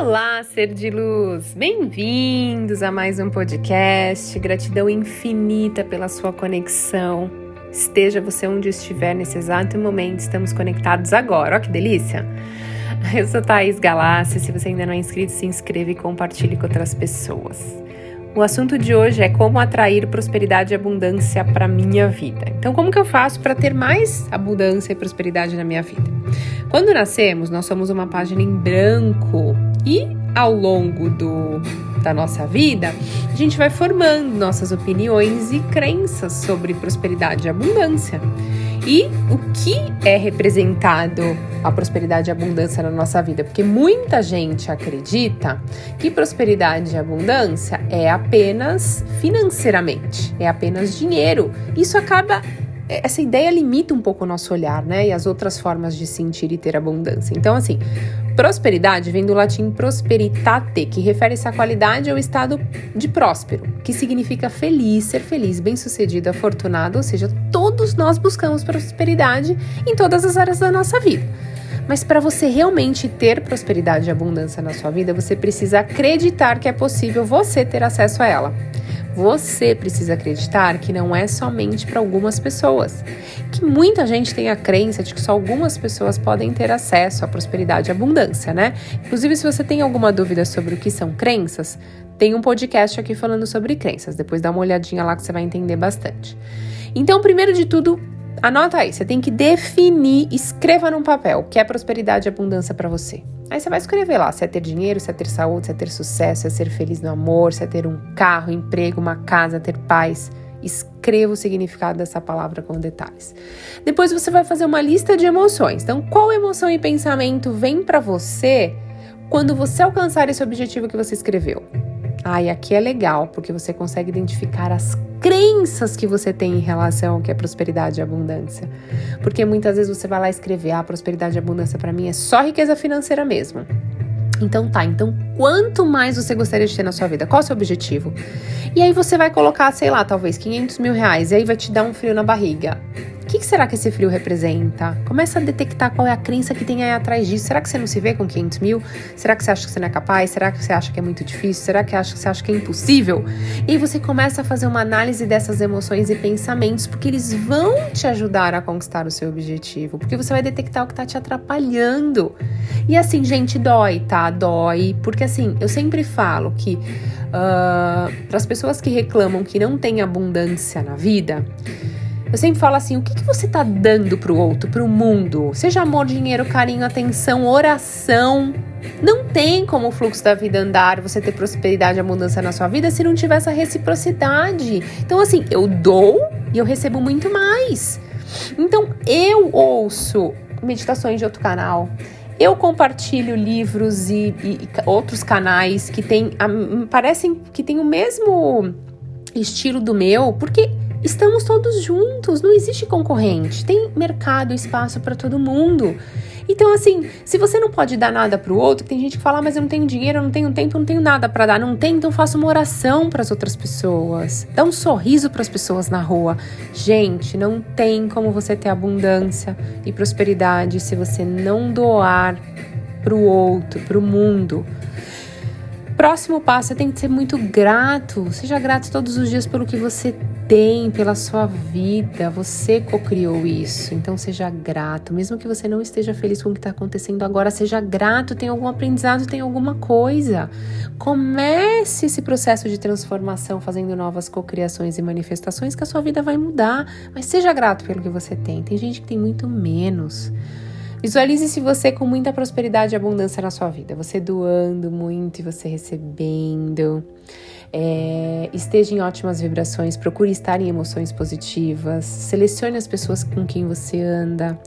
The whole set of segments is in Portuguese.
Olá, ser de luz! Bem-vindos a mais um podcast. Gratidão infinita pela sua conexão. Esteja você onde estiver nesse exato momento, estamos conectados agora. Olha que delícia! Eu sou Thaís Galassi. Se você ainda não é inscrito, se inscreva e compartilhe com outras pessoas. O assunto de hoje é como atrair prosperidade e abundância para minha vida. Então, como que eu faço para ter mais abundância e prosperidade na minha vida? Quando nascemos, nós somos uma página em branco e ao longo do, da nossa vida, a gente vai formando nossas opiniões e crenças sobre prosperidade e abundância. E o que é representado a prosperidade e abundância na nossa vida? Porque muita gente acredita que prosperidade e abundância é apenas financeiramente, é apenas dinheiro. Isso acaba essa ideia limita um pouco o nosso olhar, né? E as outras formas de sentir e ter abundância. Então, assim, prosperidade vem do latim prosperitate, que refere-se à qualidade ou estado de próspero, que significa feliz, ser feliz, bem-sucedido, afortunado, ou seja, todos nós buscamos prosperidade em todas as áreas da nossa vida. Mas para você realmente ter prosperidade e abundância na sua vida, você precisa acreditar que é possível você ter acesso a ela. Você precisa acreditar que não é somente para algumas pessoas, que muita gente tem a crença de que só algumas pessoas podem ter acesso à prosperidade e abundância, né? Inclusive, se você tem alguma dúvida sobre o que são crenças, tem um podcast aqui falando sobre crenças. Depois dá uma olhadinha lá que você vai entender bastante. Então, primeiro de tudo, anota aí, você tem que definir, escreva num papel o que é prosperidade e abundância para você. Aí você vai escrever lá se é ter dinheiro, se é ter saúde, se é ter sucesso, se é ser feliz no amor, se é ter um carro, emprego, uma casa, ter paz. Escreva o significado dessa palavra com detalhes. Depois você vai fazer uma lista de emoções. Então, qual emoção e pensamento vem para você quando você alcançar esse objetivo que você escreveu? Ah, e aqui é legal, porque você consegue identificar as crenças que você tem em relação ao que é prosperidade e abundância. Porque muitas vezes você vai lá escrever: ah, prosperidade e abundância para mim é só riqueza financeira mesmo. Então tá, então quanto mais você gostaria de ter na sua vida? Qual é o seu objetivo? E aí você vai colocar, sei lá, talvez 500 mil reais, e aí vai te dar um frio na barriga que, que será que esse frio representa? Começa a detectar qual é a crença que tem aí atrás disso. Será que você não se vê com 500 mil? Será que você acha que você não é capaz? Será que você acha que é muito difícil? Será que você acha que é impossível? E você começa a fazer uma análise dessas emoções e pensamentos, porque eles vão te ajudar a conquistar o seu objetivo, porque você vai detectar o que está te atrapalhando. E assim, gente, dói, tá? Dói, porque assim, eu sempre falo que uh, para as pessoas que reclamam que não tem abundância na vida, eu sempre falo assim: o que, que você está dando para o outro, para o mundo? Seja amor, dinheiro, carinho, atenção, oração. Não tem como o fluxo da vida andar, você ter prosperidade e abundância na sua vida se não tiver essa reciprocidade. Então, assim, eu dou e eu recebo muito mais. Então, eu ouço meditações de outro canal. Eu compartilho livros e, e outros canais que tem, parecem que tem o mesmo estilo do meu, porque Estamos todos juntos, não existe concorrente, tem mercado, espaço para todo mundo. Então, assim, se você não pode dar nada para o outro, tem gente que fala, ah, mas eu não tenho dinheiro, eu não tenho tempo, eu não tenho nada para dar. Não tem, então faça uma oração para as outras pessoas. Dá um sorriso para as pessoas na rua. Gente, não tem como você ter abundância e prosperidade se você não doar para o outro, para o mundo. Próximo passo, você tem que ser muito grato. Seja grato todos os dias pelo que você tem pela sua vida, você co-criou isso. Então seja grato, mesmo que você não esteja feliz com o que está acontecendo agora, seja grato, tem algum aprendizado, tem alguma coisa. Comece esse processo de transformação fazendo novas cocriações e manifestações que a sua vida vai mudar. Mas seja grato pelo que você tem. Tem gente que tem muito menos. Visualize-se você com muita prosperidade e abundância na sua vida. Você doando muito e você recebendo. É, esteja em ótimas vibrações, procure estar em emoções positivas, selecione as pessoas com quem você anda.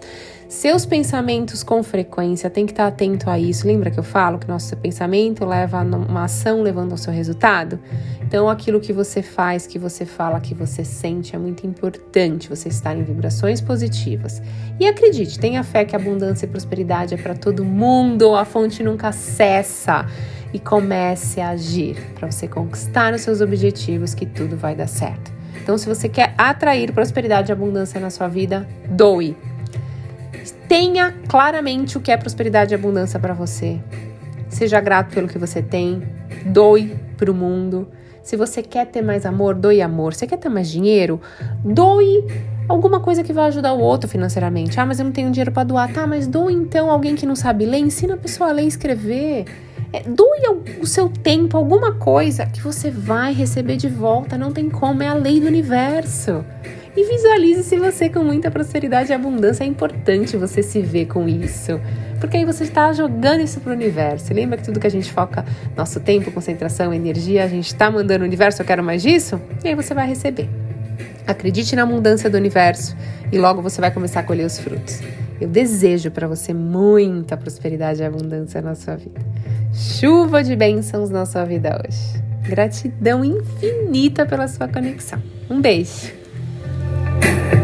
Seus pensamentos com frequência, tem que estar atento a isso. Lembra que eu falo que nosso pensamento leva a uma ação levando ao seu resultado? Então, aquilo que você faz, que você fala, que você sente é muito importante você estar em vibrações positivas. E acredite, tenha fé que abundância e prosperidade é para todo mundo, a fonte nunca cessa e comece a agir para você conquistar os seus objetivos que tudo vai dar certo. Então, se você quer atrair prosperidade e abundância na sua vida, doe. Tenha claramente o que é prosperidade e abundância para você. Seja grato pelo que você tem, doe para o mundo. Se você quer ter mais amor, doe amor. Se quer ter mais dinheiro, doe alguma coisa que vai ajudar o outro financeiramente. Ah, mas eu não tenho dinheiro para doar. Tá, mas doe então alguém que não sabe ler, ensina a pessoa a ler e escrever. É, doe o seu tempo, alguma coisa que você vai receber de volta. Não tem como, é a lei do universo. E visualize se você com muita prosperidade e abundância. É importante você se ver com isso. Porque aí você está jogando isso para o universo. Lembra que tudo que a gente foca, nosso tempo, concentração, energia, a gente está mandando o universo, eu quero mais disso? E aí você vai receber. Acredite na abundância do universo e logo você vai começar a colher os frutos. Eu desejo para você muita prosperidade e abundância na sua vida. Chuva de bênçãos na sua vida hoje. Gratidão infinita pela sua conexão. Um beijo. thank you